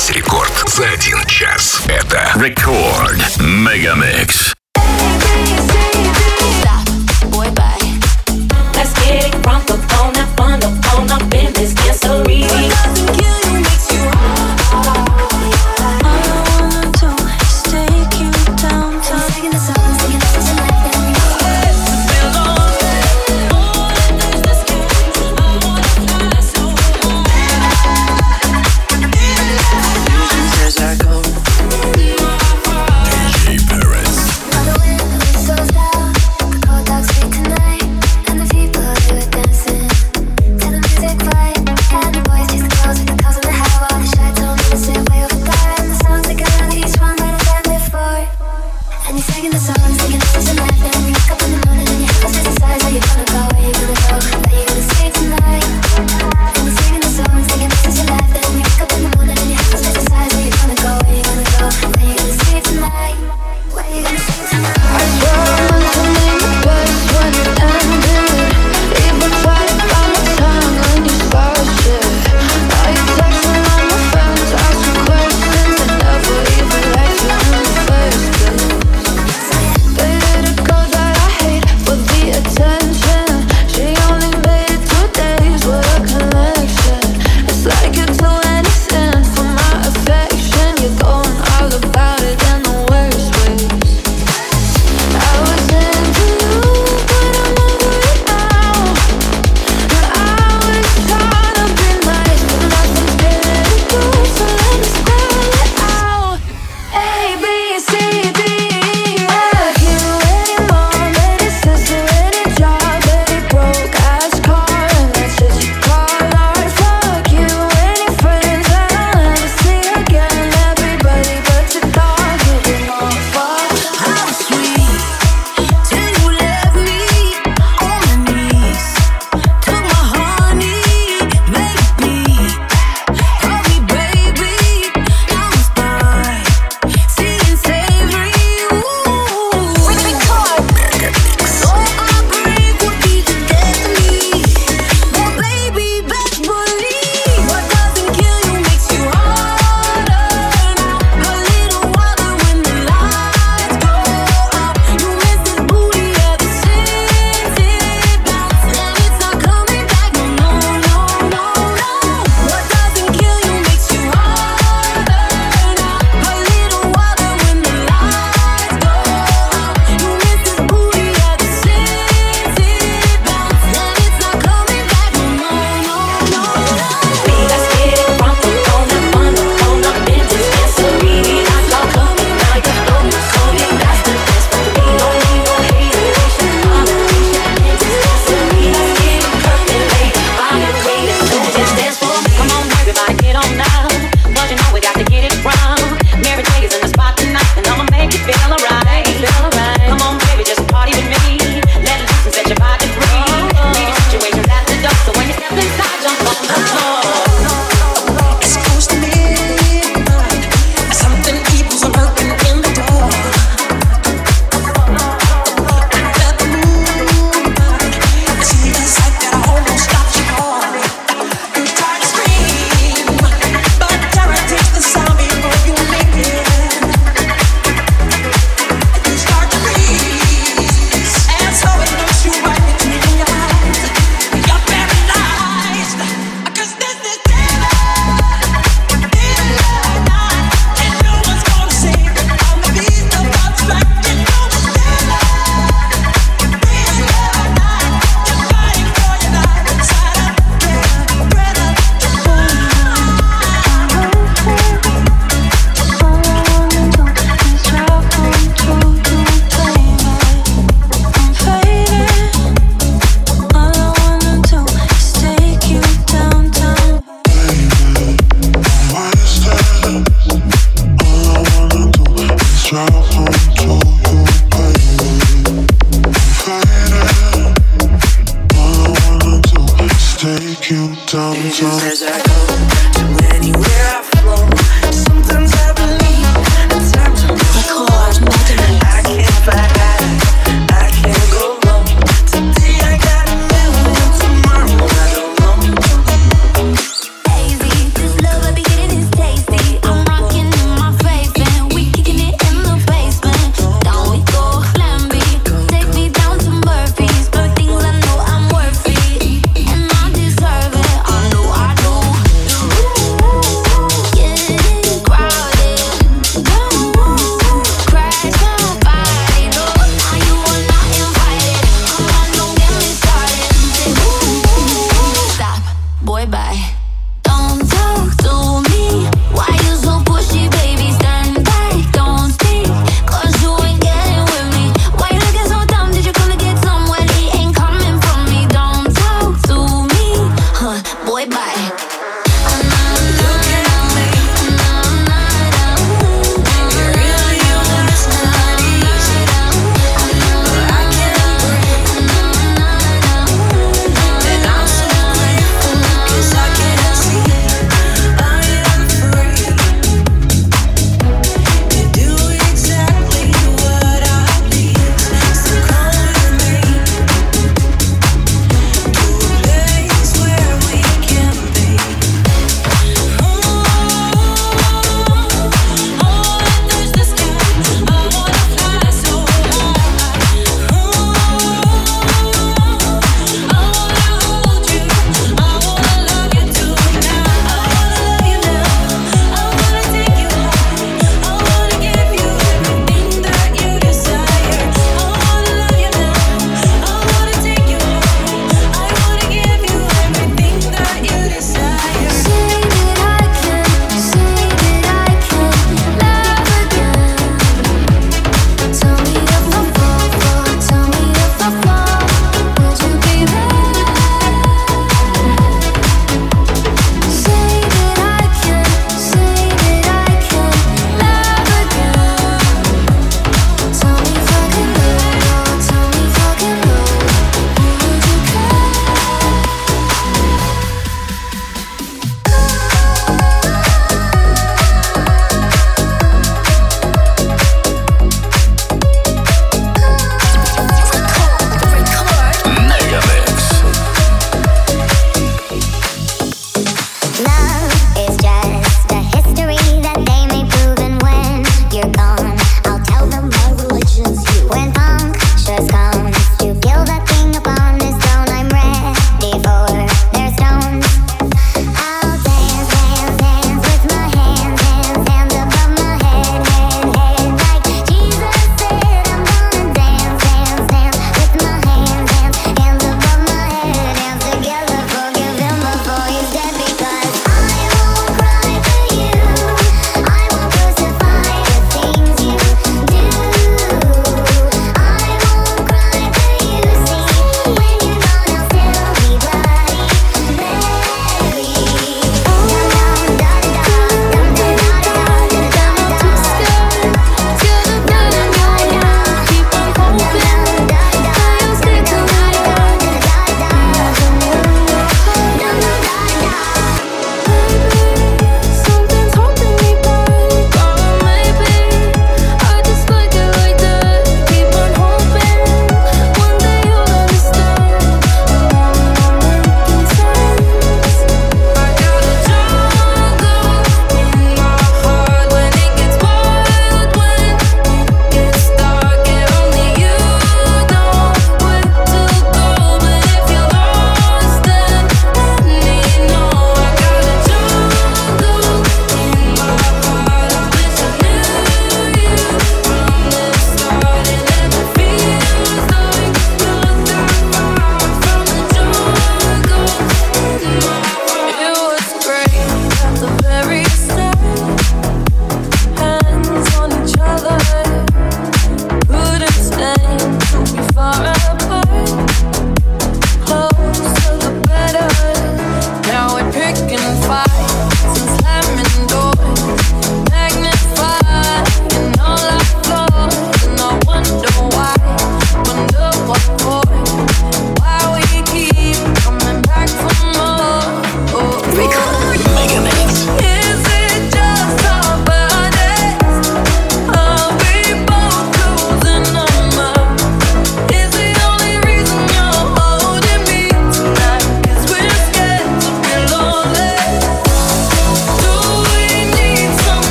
Весь рекорд за один час. Это Рекорд Мегамикс. Let's get it from the phone, have fun, the phone up in this dancery.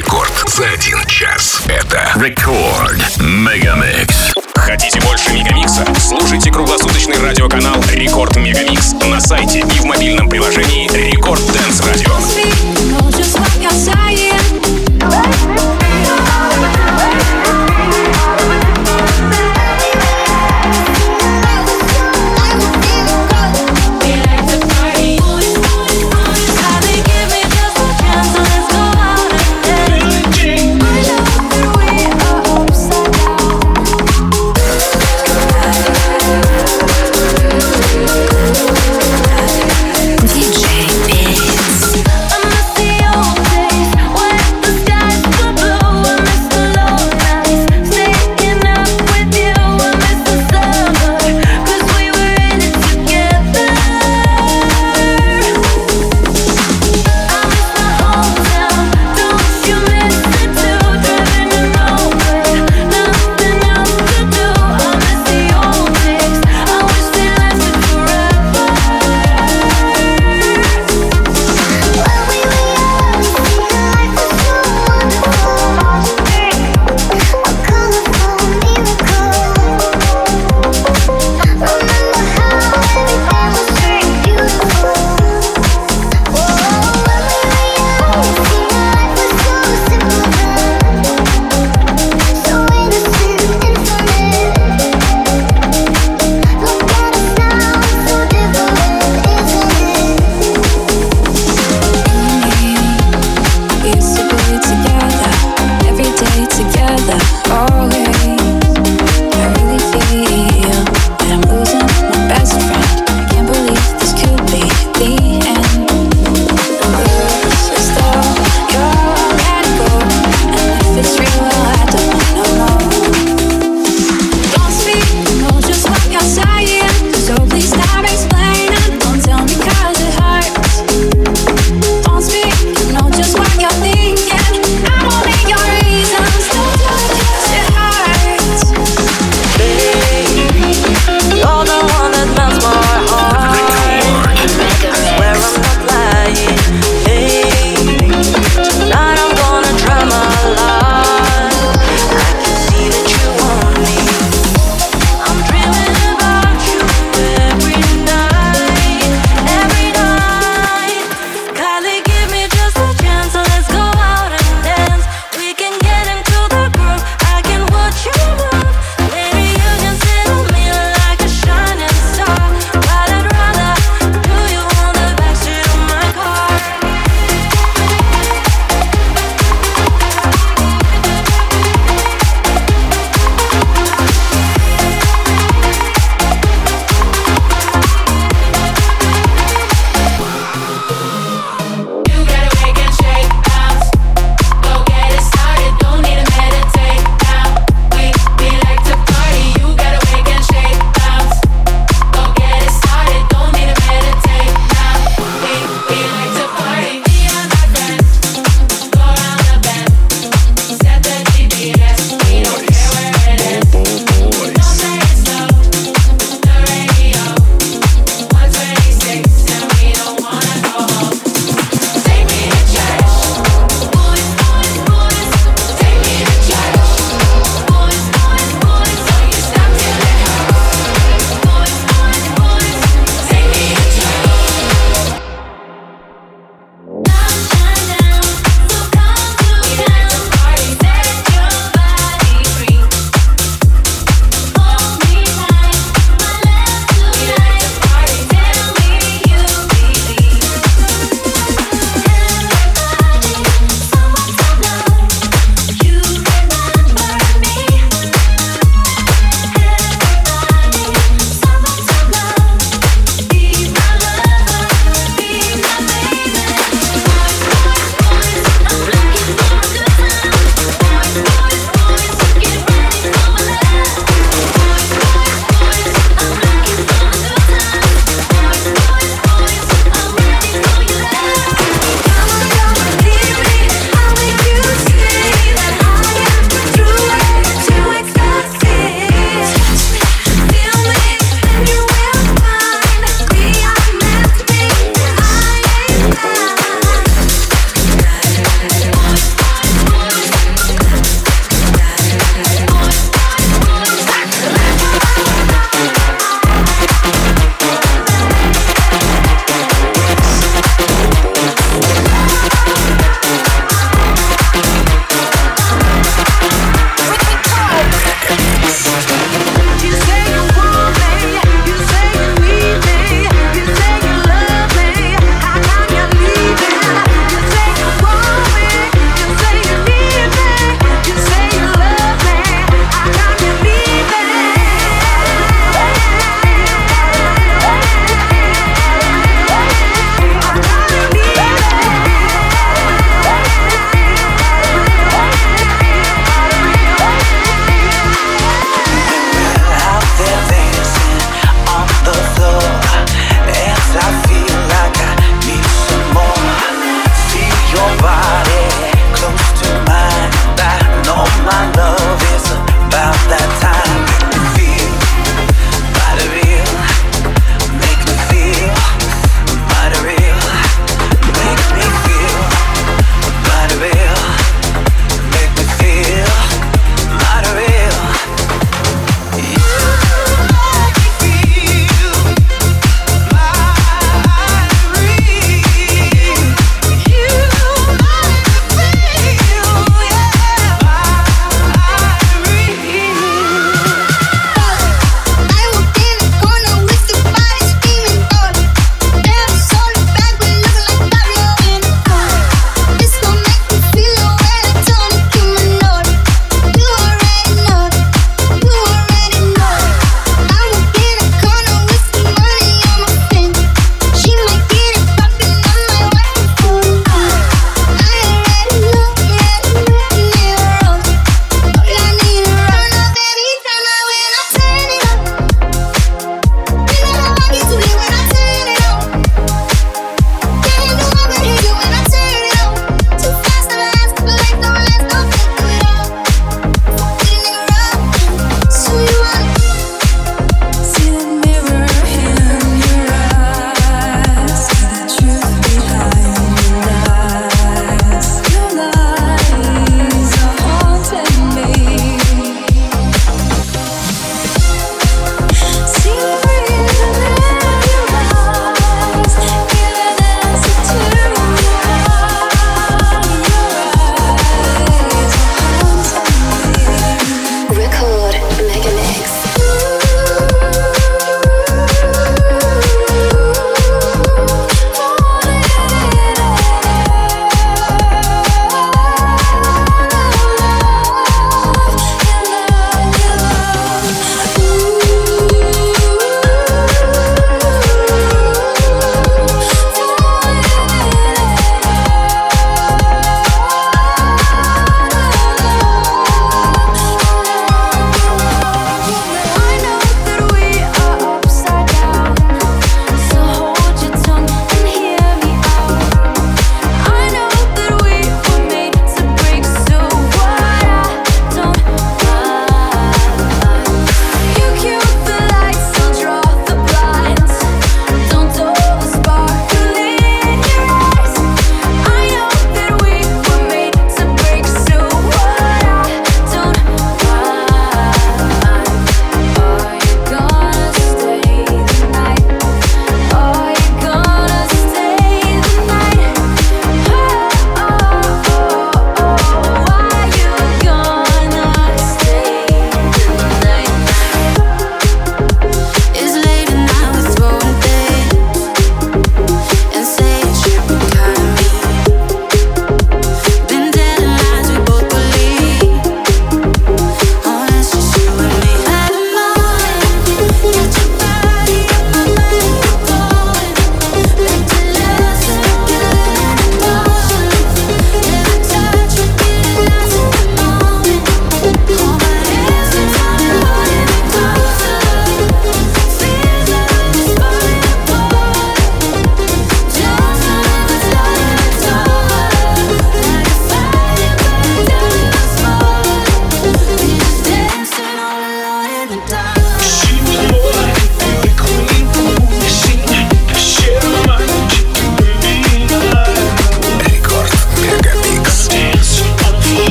рекорд за один час. Это Рекорд Мегамикс. Хотите больше Мегамикса? Слушайте круглосуточный радиоканал Рекорд Мегамикс на сайте и в мобильном приложении Рекорд Дэнс Радио.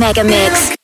Mega mix.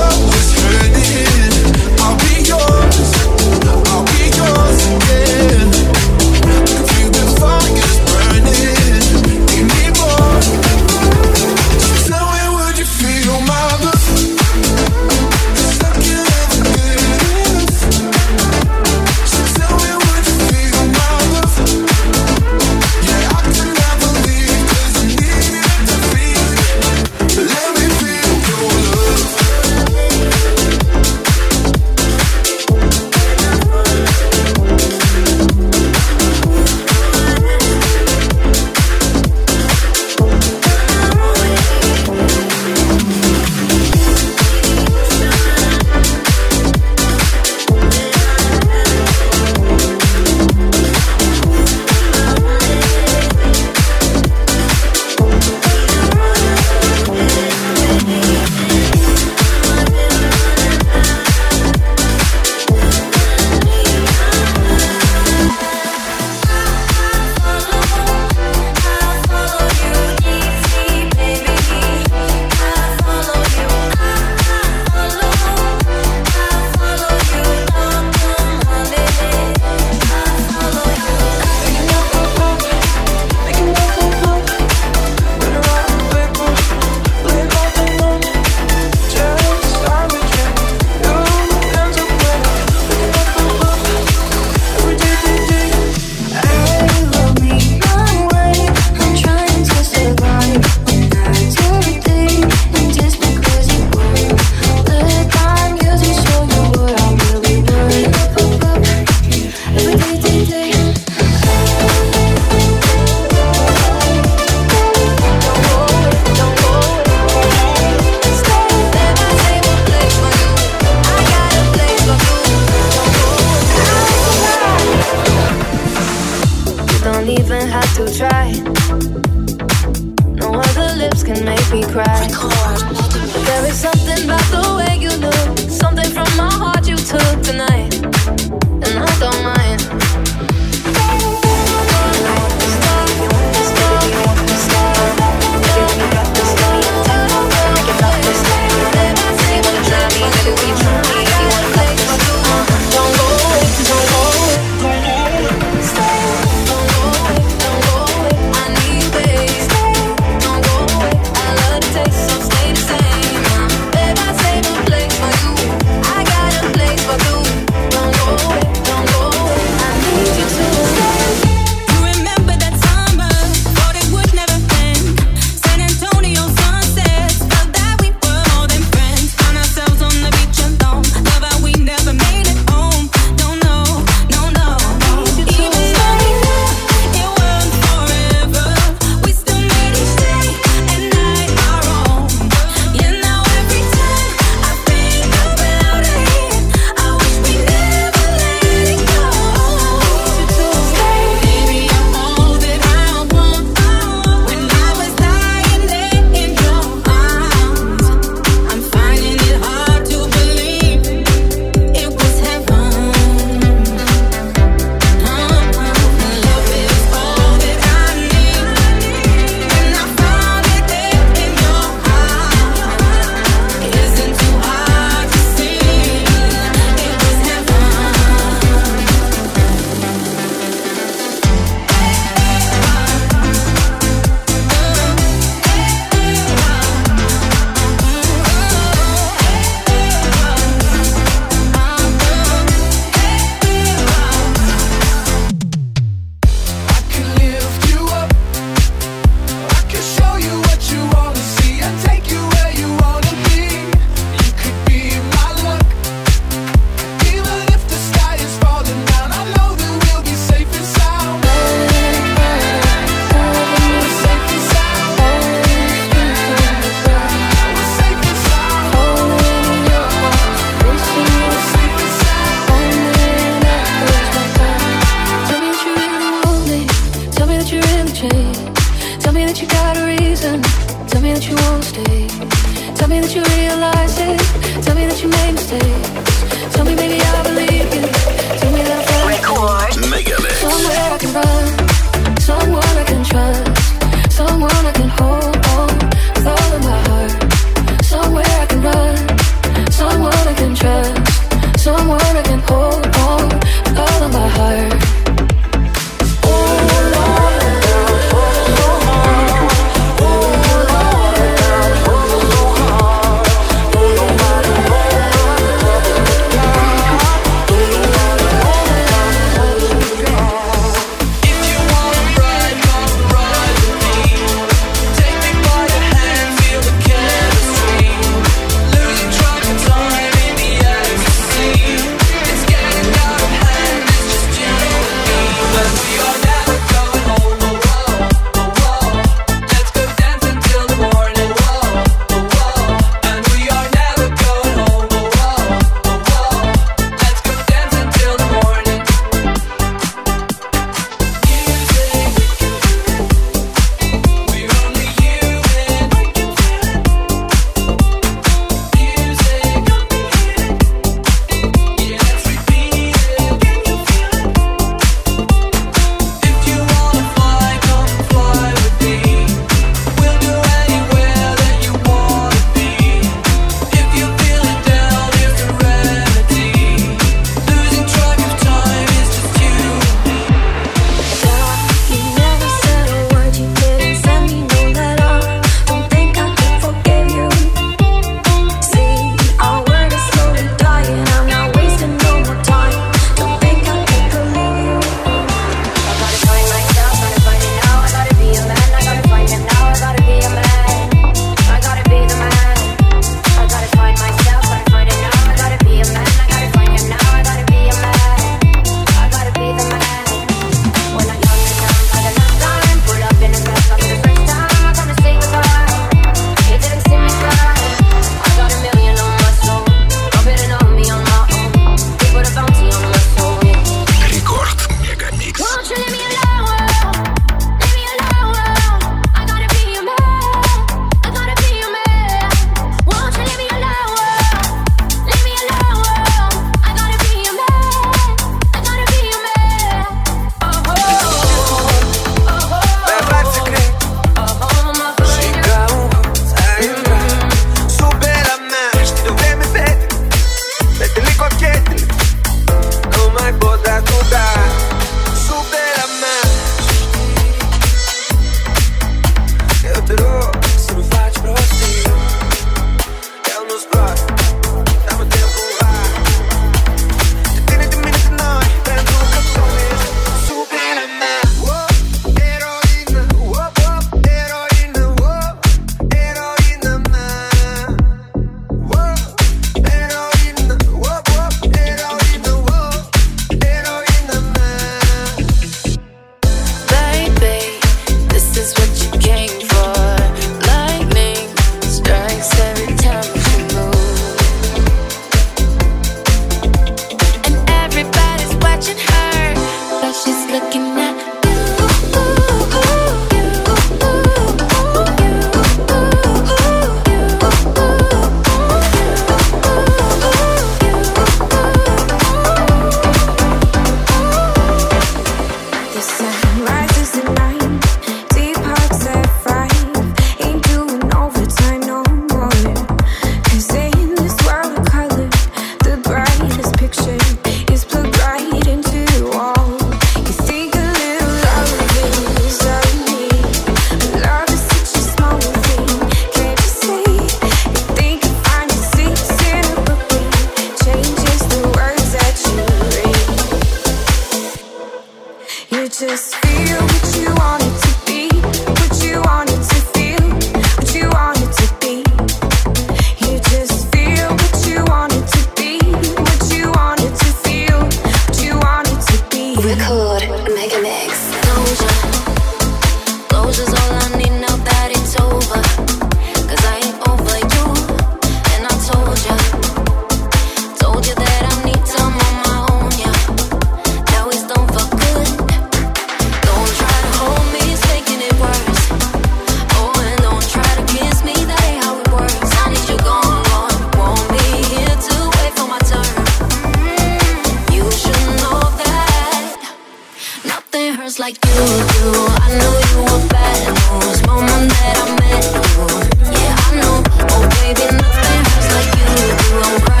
like you do. I know you were bad news. Moment that I met you. Yeah, I know. Oh, baby, nothing hurts like you do. I'm crying.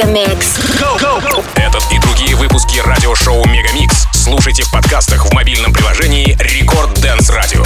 Megamix. Этот и другие выпуски радиошоу Мегамикс слушайте в подкастах в мобильном приложении Рекорд Дэнс Радио.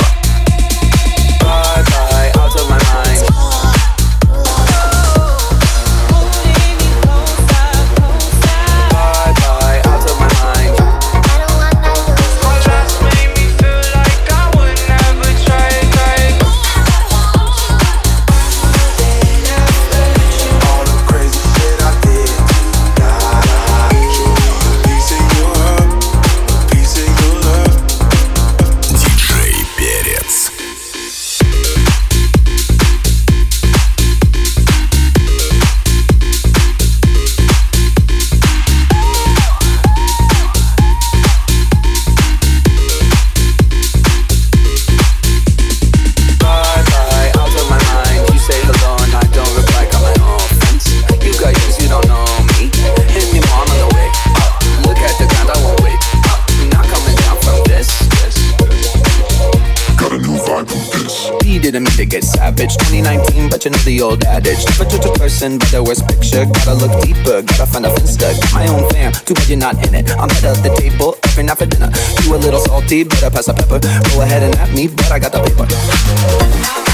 Never a person by the worst picture. Gotta look deeper, gotta find a finsta. Got my own fam, too bad you're not in it. I'm head of the table, every night for dinner. You a little salty, better pass the pepper. Go ahead and at me, but I got the paper.